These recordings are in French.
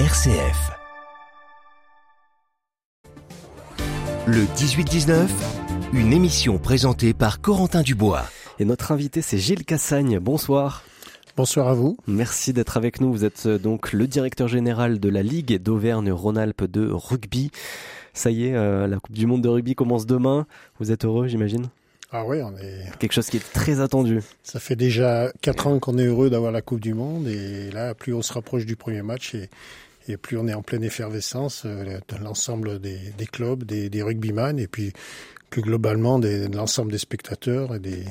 RCF. Le 18-19, une émission présentée par Corentin Dubois. Et notre invité, c'est Gilles Cassagne. Bonsoir. Bonsoir à vous. Merci d'être avec nous. Vous êtes euh, donc le directeur général de la Ligue d'Auvergne-Rhône-Alpes de rugby. Ça y est, euh, la Coupe du Monde de rugby commence demain. Vous êtes heureux, j'imagine? Ah oui, on est. Quelque chose qui est très attendu. Ça fait déjà quatre ans qu'on est heureux d'avoir la Coupe du Monde et là, plus on se rapproche du premier match et, et plus on est en pleine effervescence euh, de l'ensemble des, des, clubs, des, des rugbyman et puis plus globalement des, de l'ensemble des spectateurs et des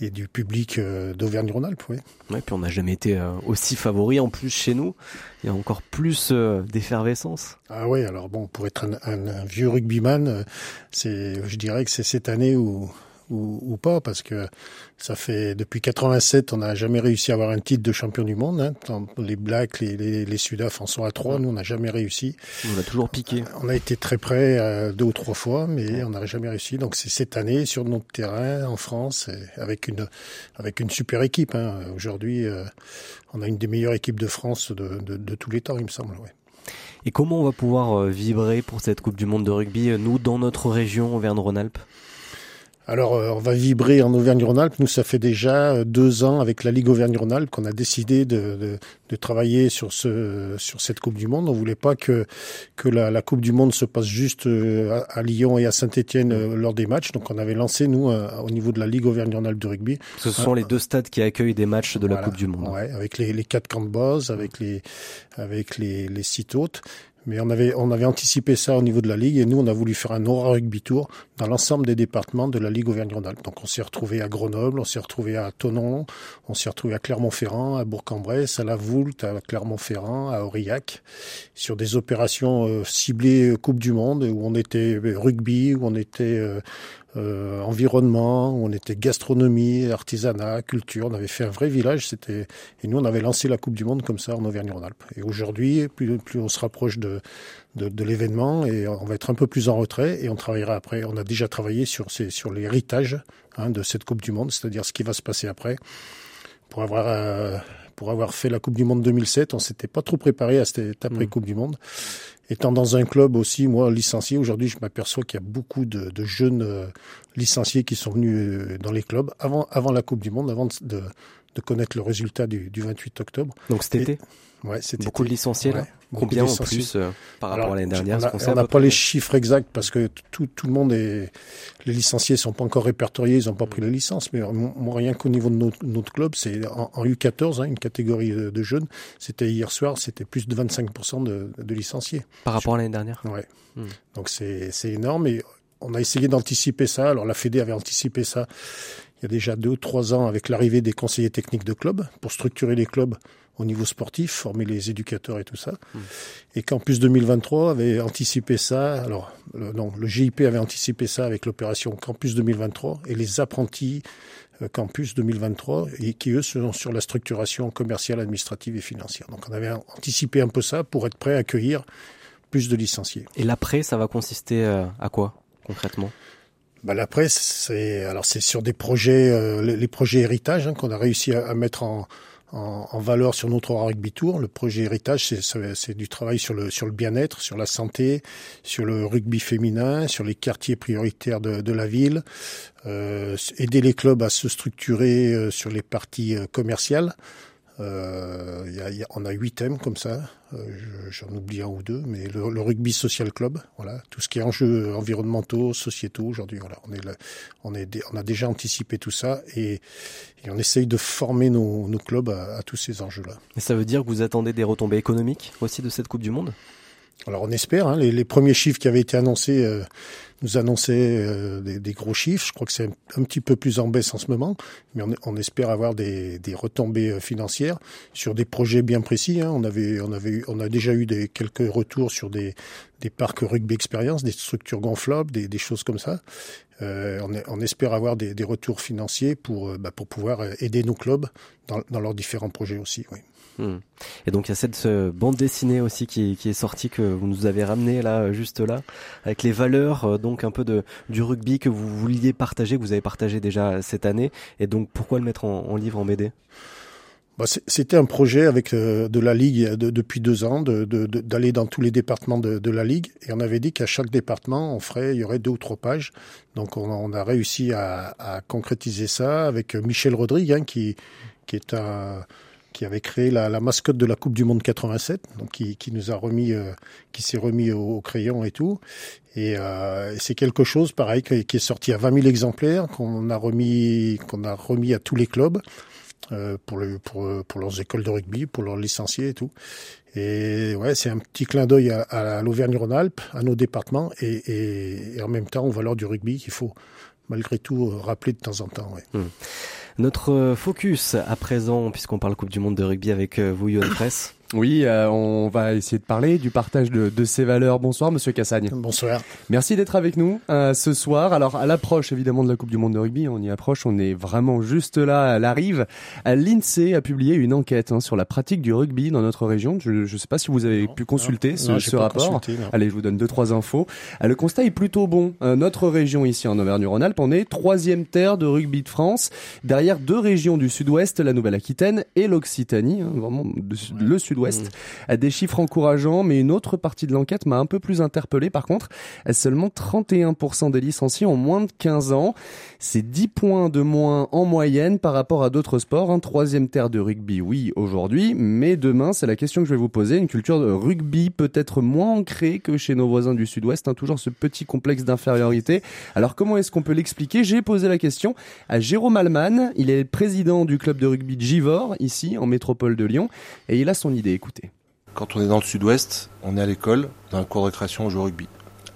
et du public euh, d'Auvergne-Rhône-Alpes, oui. Ouais, puis on n'a jamais été euh, aussi favori. En plus, chez nous, il y a encore plus d'effervescence. Ah oui, alors bon, pour être un, un, un vieux rugbyman, c'est, je dirais que c'est cette année où ou, ou, pas, parce que ça fait depuis 87, on n'a jamais réussi à avoir un titre de champion du monde. Hein. Les Blacks, les, les, les Sudaf en sont à trois, nous on n'a jamais réussi. On a toujours piqué. On a été très près euh, deux ou trois fois, mais on n'a jamais réussi. Donc c'est cette année sur notre terrain en France, avec une avec une super équipe. Hein. Aujourd'hui, euh, on a une des meilleures équipes de France de, de, de tous les temps, il me semble. Ouais. Et comment on va pouvoir euh, vibrer pour cette Coupe du Monde de rugby, nous, dans notre région, Auvergne-Rhône-Alpes? Alors, euh, on va vibrer en Auvergne-Rhône-Alpes. Nous, ça fait déjà euh, deux ans avec la Ligue Auvergne-Rhône-Alpes qu'on a décidé de, de, de, travailler sur ce sur cette Coupe du Monde. On voulait pas que que la, la Coupe du Monde se passe juste euh, à, à Lyon et à Saint-Étienne lors des matchs. Donc, on avait lancé nous au niveau de la Ligue Auvergne-Rhône-Alpes de rugby. Ce sont les deux stades qui accueillent des matchs de la Coupe du Monde. Ouais, avec les, les quatre camps de base, avec les avec les, les sites hôtes. Mais on avait, on avait anticipé ça au niveau de la Ligue et nous, on a voulu faire un Aura Rugby Tour dans l'ensemble des départements de la Ligue Auvergne-Rhône-Alpes. Donc on s'est retrouvé à Grenoble, on s'est retrouvé à Tonon, on s'est retrouvé à Clermont-Ferrand, à Bourg-en-Bresse, à La Voulte, à Clermont-Ferrand, à Aurillac, sur des opérations euh, ciblées Coupe du Monde où on était rugby, où on était euh, environnement, on était gastronomie, artisanat, culture. On avait fait un vrai village. C'était et nous on avait lancé la Coupe du Monde comme ça en Auvergne-Rhône-Alpes. Et aujourd'hui, plus, plus on se rapproche de de, de l'événement et on va être un peu plus en retrait et on travaillera après. On a déjà travaillé sur ces, sur l'héritage hein, de cette Coupe du Monde, c'est-à-dire ce qui va se passer après. Pour avoir euh, pour avoir fait la Coupe du Monde 2007, on s'était pas trop préparé à cette après Coupe du Monde. Étant dans un club aussi, moi licencié, aujourd'hui, je m'aperçois qu'il y a beaucoup de, de jeunes euh, licenciés qui sont venus euh, dans les clubs avant avant la Coupe du Monde, avant de, de connaître le résultat du, du 28 octobre. Donc cet été. Ouais, c'était beaucoup de licenciés. Ouais, Combien en de licenciés. plus euh, par rapport Alors, à l'année dernière On n'a pas les chiffres exacts parce que tout, tout le monde est. Les licenciés sont pas encore répertoriés, ils n'ont pas pris la licence. Mais moi, rien qu'au niveau de notre, notre club, c'est en, en U14, hein, une catégorie de, de jeunes. C'était hier soir, c'était plus de 25% de, de licenciés. par rapport à l'année dernière. Ouais. Hmm. Donc c'est c'est énorme et on a essayé d'anticiper ça. Alors la Fédé avait anticipé ça il y a déjà deux ou trois ans avec l'arrivée des conseillers techniques de clubs pour structurer les clubs au niveau sportif, former les éducateurs et tout ça. Mm. Et Campus 2023 avait anticipé ça. Alors le, non, le GIP avait anticipé ça avec l'opération Campus 2023 et les apprentis euh, Campus 2023 et qui eux sont sur la structuration commerciale, administrative et financière. Donc on avait anticipé un peu ça pour être prêt à accueillir plus de licenciés. Et l'après, ça va consister euh, à quoi concrètement? Bah, l'après, c'est alors c'est sur des projets, euh, les, projets héritage hein, qu'on a réussi à, mettre en, en, valeur sur notre rugby tour. Le projet héritage, c'est- du travail sur le sur le bien-être, sur la santé, sur le rugby féminin, sur les quartiers prioritaires de, la ville, euh, aider les clubs à se structurer euh, sur les parties commerciales. Euh, y a- y a- on a huit thèmes comme ça. Euh, je- J'en oublie un ou deux, mais le, le rugby social club, voilà, tout ce qui est enjeux environnementaux, sociétaux. Aujourd'hui, voilà, on est, là, on est, on a déjà anticipé tout ça et, et on essaye de former nos, nos clubs à, à tous ces enjeux-là. Et ça veut dire que vous attendez des retombées économiques aussi de cette Coupe du Monde? Alors on espère. Hein, les, les premiers chiffres qui avaient été annoncés euh, nous annonçaient euh, des, gros chiffres. Je crois que c'est un, petit peu plus en baisse en ce moment, mais on, espère avoir des, retombées euh, financières sur des projets bien précis. Hein. On avait, on avait, on a déjà eu quelques retours sur des, parcs rugby expérience, des structures gonflables, des, choses comme ça. Euh, on, espère avoir des, retours financiers pour, bah, pour pouvoir aider nos clubs dans, leurs différents projets aussi. Hmm. Et donc il y a cette bande dessinée aussi qui, est sortie que vous nous avez ramené là juste là avec les valeurs euh, donc un peu de du rugby que vous vouliez partager que vous avez partagé déjà cette année et donc pourquoi le mettre en, livre en BD bah, C'était un projet avec euh, de la Ligue depuis deux ans, d'aller de, de, dans tous les départements de, la Ligue. Et on avait dit qu'à chaque département, on ferait, il y aurait deux ou trois pages. Donc on, a réussi à, concrétiser ça avec Michel Rodrigue, hein, qui, qui est un qui avait créé la, la, mascotte de la Coupe du Monde 87, donc qui, qui nous a remis, euh, qui s'est remis au, crayon et tout. Et euh, c'est quelque chose, pareil, qui, est sorti à 20 000 exemplaires, qu'on a remis, qu'on a remis à tous les clubs euh, pour, le, pour, pour leurs écoles de rugby, pour leurs licenciés et tout. Et ouais, c'est un petit clin d'œil à, à l'Auvergne-Rhône-Alpes, à nos départements, et, et, et, en même temps aux valeurs du rugby qu'il faut malgré tout rappeler de temps en temps. Ouais. Mmh. Notre focus à présent, puisqu'on parle Coupe du Monde de rugby avec euh, vous, Yohan Press. Oui, euh, on va essayer de parler du partage de, de ces valeurs. Bonsoir, Monsieur Cassagne. Bonsoir. Merci d'être avec nous euh, ce soir. Alors, à l'approche évidemment de la Coupe du Monde de rugby, on y approche, on est vraiment juste là, à l'arrive. Euh, L'INSEE a publié une enquête hein, sur la pratique du rugby dans notre région. Je ne sais pas si vous avez pu consulter ce, ce rapport. Allez, je vous donne deux trois infos. le constat est plutôt bon. notre région ici en Auvergne-Rhône-Alpes, on est troisième terre de rugby de France, derrière deux régions du Sud-Ouest, la Nouvelle-Aquitaine et l'Occitanie, hein, vraiment le Sud ouest mmh. Des chiffres encourageants, mais une autre partie de l'enquête m'a un peu plus interpellé par contre. Seulement 31% des licenciés ont moins de 15 ans. C'est 10 points de moins en moyenne par rapport à d'autres sports. Un troisième terre de rugby, oui, aujourd'hui, mais demain, c'est la question que je vais vous poser. Une culture de rugby peut-être moins ancrée que chez nos voisins du Sud-Ouest, hein, toujours ce petit complexe d'infériorité. Alors comment est-ce qu'on peut l'expliquer? J'ai posé la question à Jérôme Alman. Il est président du club de rugby de Givor, ici, en métropole de Lyon, et il a son idée. Écoutez. Quand on est dans le sud-ouest, on est à l'école, dans un cours de récréation, on joue au rugby.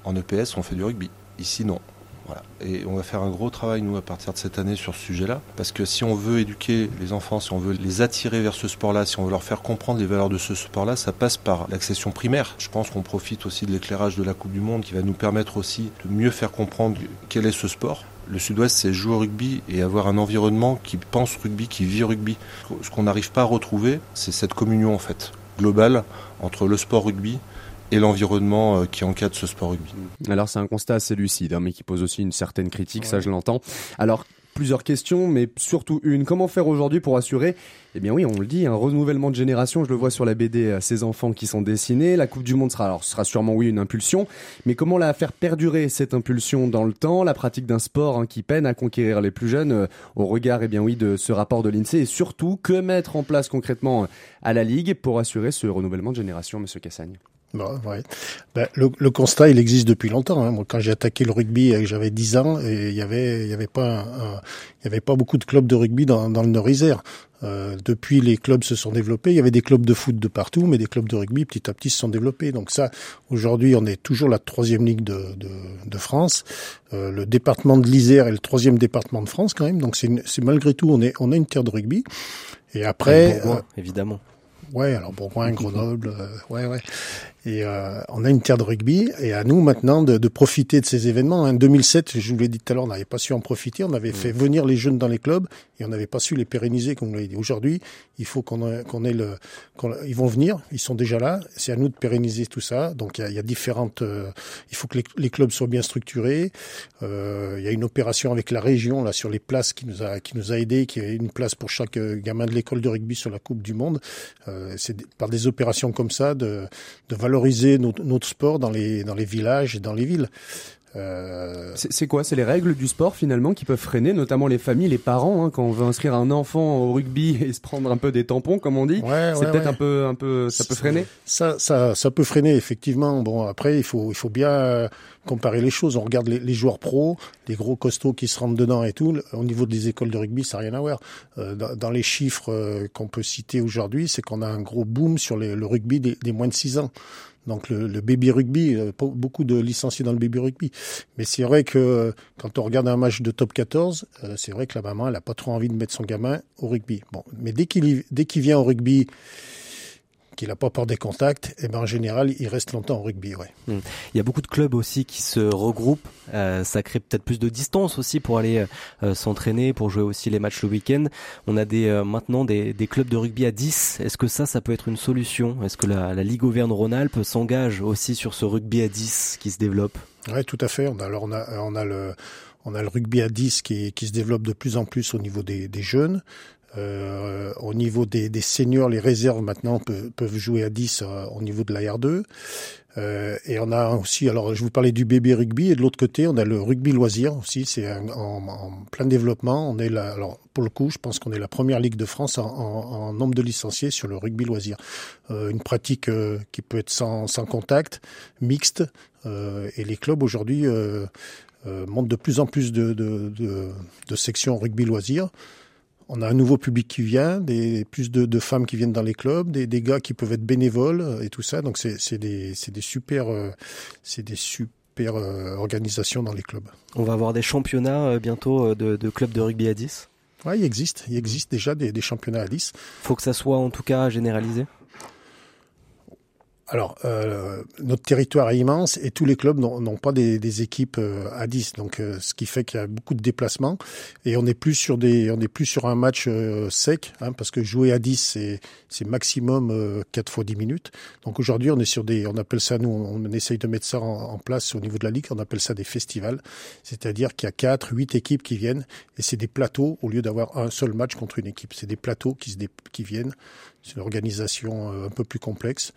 En EPS, on fait du rugby. Ici, non. Voilà. Et on va faire un gros travail, nous, à partir de cette année sur ce sujet-là. Parce que si on veut éduquer les enfants, si on veut les attirer vers ce sport-là, si on veut leur faire comprendre les valeurs de ce sport-là, ça passe par l'accession primaire. Je pense qu'on profite aussi de l'éclairage de la Coupe du Monde qui va nous permettre aussi de mieux faire comprendre quel est ce sport. Le sud-ouest, c'est jouer au rugby et avoir un environnement qui pense rugby, qui vit rugby. Ce qu'on n'arrive pas à retrouver, c'est cette communion, en fait global entre le sport rugby et l'environnement euh, qui encadre ce sport rugby. Alors c'est un constat assez lucide, hein, mais qui pose aussi une certaine critique, ça je l'entends. Alors plusieurs questions, mais surtout une. Comment faire aujourd'hui pour assurer, eh bien oui, on le dit, un renouvellement de génération. Je le vois sur la BD, ces enfants qui sont dessinés. La Coupe du Monde sera, alors, sera sûrement oui une impulsion, mais comment la faire perdurer cette impulsion dans le temps, la pratique d'un sport hein, qui peine à conquérir les plus jeunes euh, au regard, eh bien oui, de ce rapport de l'Insee et surtout que mettre en place concrètement euh, à la Ligue pour assurer ce renouvellement de génération, Monsieur Cassagne? Bah, ouais. Ben, le, le, constat, il existe depuis longtemps. Hein. Moi, quand j'ai attaqué le rugby, j'avais 10 ans, et il y avait, il y avait pas, il y avait pas beaucoup de clubs de rugby dans, dans le Nord-Isère. Euh, depuis, les clubs se sont développés. Il y avait des clubs de foot de partout, mais des clubs de rugby, petit à petit, se sont développés. Donc ça, aujourd'hui, on est toujours la troisième ligue de, de, de France. Euh, le département de l'Isère est le troisième département de France, quand même. Donc c'est malgré tout, on est, on a une terre de rugby. Et après, euh, évidemment. Ouais, alors Bourgoin, Grenoble, euh, ouais, ouais. Et euh, on a une terre de rugby, et à nous maintenant de, de profiter de ces événements. En 2007, je vous l'ai dit tout à l'heure, on n'avait pas su en profiter. On avait fait venir les jeunes dans les clubs, et on n'avait pas su les pérenniser, comme vous l'avez dit. Aujourd'hui, il faut qu'on ait, qu'on ait le, ils vont venir, ils sont déjà là. C'est à nous de pérenniser tout ça. Donc il y a, y a différentes. Euh, il faut que les, les, clubs soient bien structurés. Euh, il y a une opération avec la région là sur les places qui nous a qui nous a aidé, qui a une place pour chaque euh, gamin de l'école de rugby sur la Coupe du Monde. Euh, c'est par des opérations comme ça de, de valoriser notre, notre sport dans les dans les villages et dans les villes. Euh... C'est quoi? C'est les règles du sport finalement qui peuvent freiner, notamment les familles, les parents, hein, quand on veut inscrire un enfant au rugby et se prendre un peu des tampons, comme on dit. Ouais, c'est peut-être un peu, un peu, ça peut freiner? Ça, ça, ça peut freiner effectivement. Bon, après, il faut, il faut bien comparer les choses. On regarde les, les, joueurs pros, les gros costauds qui se rentrent dedans et tout. Au niveau des écoles de rugby, ça n'a rien à voir. Euh, dans, dans, les chiffres euh, qu'on peut citer aujourd'hui, c'est qu'on a un gros boom sur les, le rugby des, des moins de 6 ans donc le, le, baby rugby, euh, beaucoup de licenciés dans le baby rugby. Mais c'est vrai que euh, quand on regarde un match de top 14, euh, c'est vrai que la maman, elle a pas trop envie de mettre son gamin au rugby. Bon, mais dès qu'il dès qu'il vient au rugby, qu'il n'a pas peur des contacts, et eh ben en général, il reste longtemps au rugby. Ouais. Hmm. Il y a beaucoup de clubs aussi qui se regroupent. Euh, ça crée peut-être plus de distance aussi pour aller euh, s'entraîner, pour jouer aussi les matchs le week-end. On a des euh, maintenant des, des, clubs de rugby à 10. Est-ce que ça, ça peut être une solution? Est-ce que la, la Ligue Auvergne-Rhône-Alpes s'engage aussi sur ce rugby à 10 qui se développe? Oui, tout à fait. Alors on a, on a le on a le rugby à 10 qui, qui se développe de plus en plus au niveau des, des jeunes. Euh, au niveau des, des, seniors, les réserves maintenant peuvent, jouer à 10 euh, au niveau de la R2. Euh, et on a aussi, alors je vous parlais du bébé rugby, et de l'autre côté, on a le rugby loisir aussi, c'est en, en, plein développement. On est là, alors pour le coup, je pense qu'on est la première ligue de France en, en, nombre de licenciés sur le rugby loisir. Euh, une pratique euh, qui peut être sans, sans contact, mixte, euh, et les clubs aujourd'hui montent de plus en plus de, de, de, de sections rugby loisir on a un nouveau public qui vient, des, plus de, femmes qui viennent dans les clubs, des, des gars qui peuvent être bénévoles euh, et tout ça. Donc c'est des, des super, c'est des super euh, euh, organisations dans les clubs. On va avoir des championnats bientôt de, de clubs de rugby à 10 Oui, il existe. Il existe déjà des, des championnats à 10. Faut que ça soit en tout cas généralisé? Alors, euh, notre territoire est immense et tous les clubs n'ont pas des, équipes euh, à 10, donc euh, ce qui fait qu'il y a beaucoup de déplacements. Et on n'est plus sur des, on est plus sur un match euh, sec, hein, parce que jouer à 10 c'est maximum 4 fois 10 minutes. Donc aujourd'hui on est sur des, on appelle ça nous, on, essaye de mettre ça en, place au niveau de la ligue, on appelle ça des festivals, c'est-à-dire qu'il y a 4, 8 équipes qui viennent et c'est des plateaux au lieu d'avoir un seul match contre une équipe, c'est des plateaux qui se qui viennent. C'est une organisation un peu plus complexe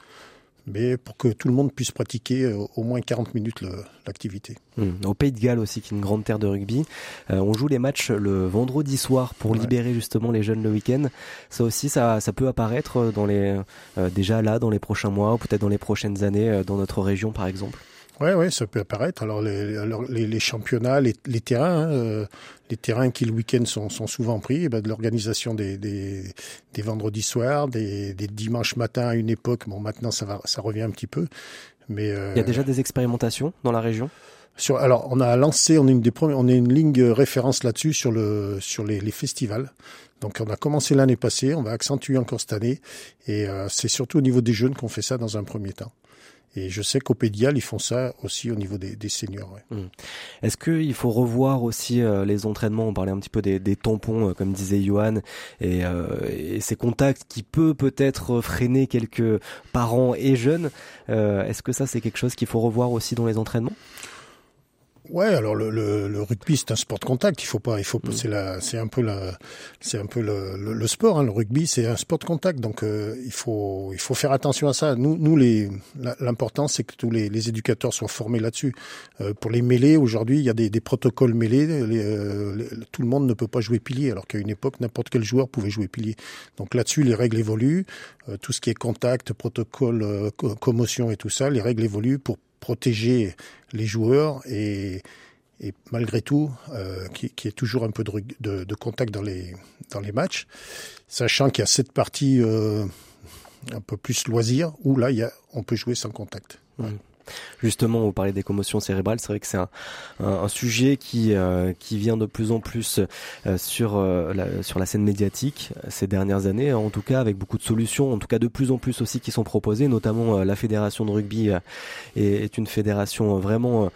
mais pour que tout le monde puisse pratiquer euh, au moins 40 minutes l'activité. Mmh. Au Pays de Galles aussi, qui est une grande terre de rugby, euh, on joue les matchs le vendredi soir pour libérer justement les jeunes le week-end. Ça aussi, ça, ça peut apparaître dans les, euh, déjà là, dans les prochains mois, ou peut-être dans les prochaines années, dans notre région par exemple. Ouais, ouais, ça peut apparaître. Alors les, les, les championnats, les, les terrains, hein, euh, les terrains qui le week-end sont, sont souvent pris, eh ben, de l'organisation des, des, des, vendredis soirs, des, des dimanches matins à une époque. Bon, maintenant ça va, ça revient un petit peu, mais euh, il y a déjà des expérimentations dans la région? Sur, alors, on a lancé, on est une des premiers, on est une ligne référence là-dessus sur le sur les, les festivals. Donc, on a commencé l'année passée, on va accentuer encore cette année, et euh, c'est surtout au niveau des jeunes qu'on fait ça dans un premier temps. Et je sais qu'au Pédial, ils font ça aussi au niveau des, des seniors. Ouais. Mmh. Est-ce qu'il faut revoir aussi euh, les entraînements? On parlait un petit peu des, des tampons, euh, comme disait Johan, et, euh, et, ces contacts qui peut peut-être freiner quelques parents et jeunes. Est-ce que ça, c'est quelque chose qu'il faut revoir aussi dans les entraînements? Ouais, alors le, le, le rugby c'est un sport de contact. Il faut pas, il faut, mm. c'est la, c'est un peu la, c'est un peu le, le, sport. Hein, le rugby c'est un sport de contact, donc euh, il faut, il faut faire attention à ça. Nous, nous les, l'important c'est que tous les, les, éducateurs soient formés là-dessus. Euh, pour les mêlées, aujourd'hui, il y a des, des protocoles mêlés. Euh, tout le monde ne peut pas jouer pilier, alors qu'à une époque, n'importe quel joueur pouvait jouer pilier. Donc là-dessus, les règles évoluent. tout ce qui est contact, protocole, commotion et tout ça, les règles évoluent pour protéger les joueurs et, et malgré tout, euh, qui, qui, est toujours un peu de, de, de, contact dans les, dans les matchs, sachant qu'il y a cette partie euh, un peu plus loisir où là, il y a, on peut jouer sans contact. Mmh. Justement, vous parlez des commotions cérébrales, c'est vrai que c'est un, sujet qui euh, qui vient de plus en plus euh, sur euh, la, sur la scène médiatique ces dernières années, en tout cas avec beaucoup de solutions, en tout cas de plus en plus aussi qui sont proposées, notamment la fédération de rugby est, est, une fédération vraiment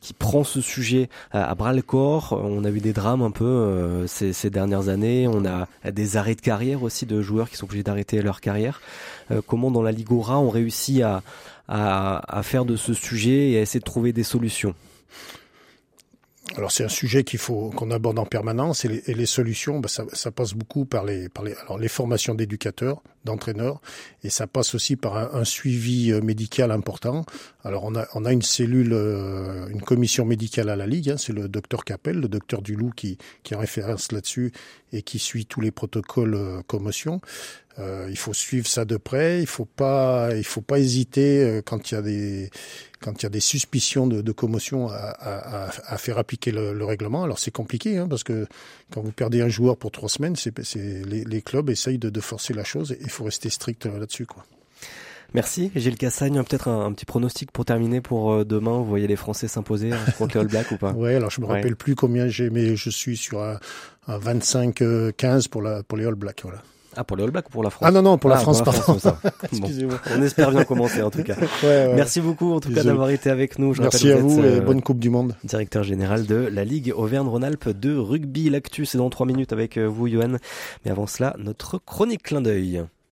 qui prend ce sujet à, bras le corps. On a eu des drames un peu ces, ces dernières années, on a des arrêts de carrière aussi de joueurs qui sont obligés d'arrêter leur carrière. comment dans la Ligora on réussit à à, à faire de ce sujet et à essayer de trouver des solutions alors c'est un sujet qu'il faut qu'on aborde en permanence et les, et les solutions, bah ça, ça, passe beaucoup par les, par les, alors les formations d'éducateurs, d'entraîneurs, et ça passe aussi par un, un, suivi euh, médical important. Alors on a, on a une cellule, euh, une commission médicale à la Ligue, hein, c'est le docteur Capel, le docteur Dulou qui, qui en référence là-dessus et qui suit tous les protocoles euh, commotion. Euh, il faut suivre ça de près. Il faut pas, il faut pas hésiter euh, quand il y a des, quand il y a des suspicions de, de commotion à, à, à, faire appliquer le, le règlement. Alors c'est compliqué hein, parce que quand vous perdez un joueur pour trois semaines, c'est, les, les, clubs essayent de, de, forcer la chose et il faut rester strict là-dessus, quoi. Merci. Gilles Cassagne, peut-être un, un, petit pronostic pour terminer pour euh, demain. Vous voyez les Français s'imposer contre les All Blacks ou pas? Ouais, alors je me rappelle plus combien j'ai, mais je suis sur un, un 25-15 pour la pour les All Blacks. Voilà. Ah, pour les All Blacks ou pour la France Ah non, non, pour la ah, France, pardon. Excusez-moi. on espère bien commencer en tout cas. Ouais, ouais. Merci beaucoup en tout cas d'avoir été avec nous. Je Merci à vous, et euh, bonne Coupe du Monde. Directeur général de la Ligue Auvergne-Rhône-Alpes de rugby. L'actu, c'est dans trois minutes avec euh, vous, Johan. Mais avant cela, notre chronique clin d'œil.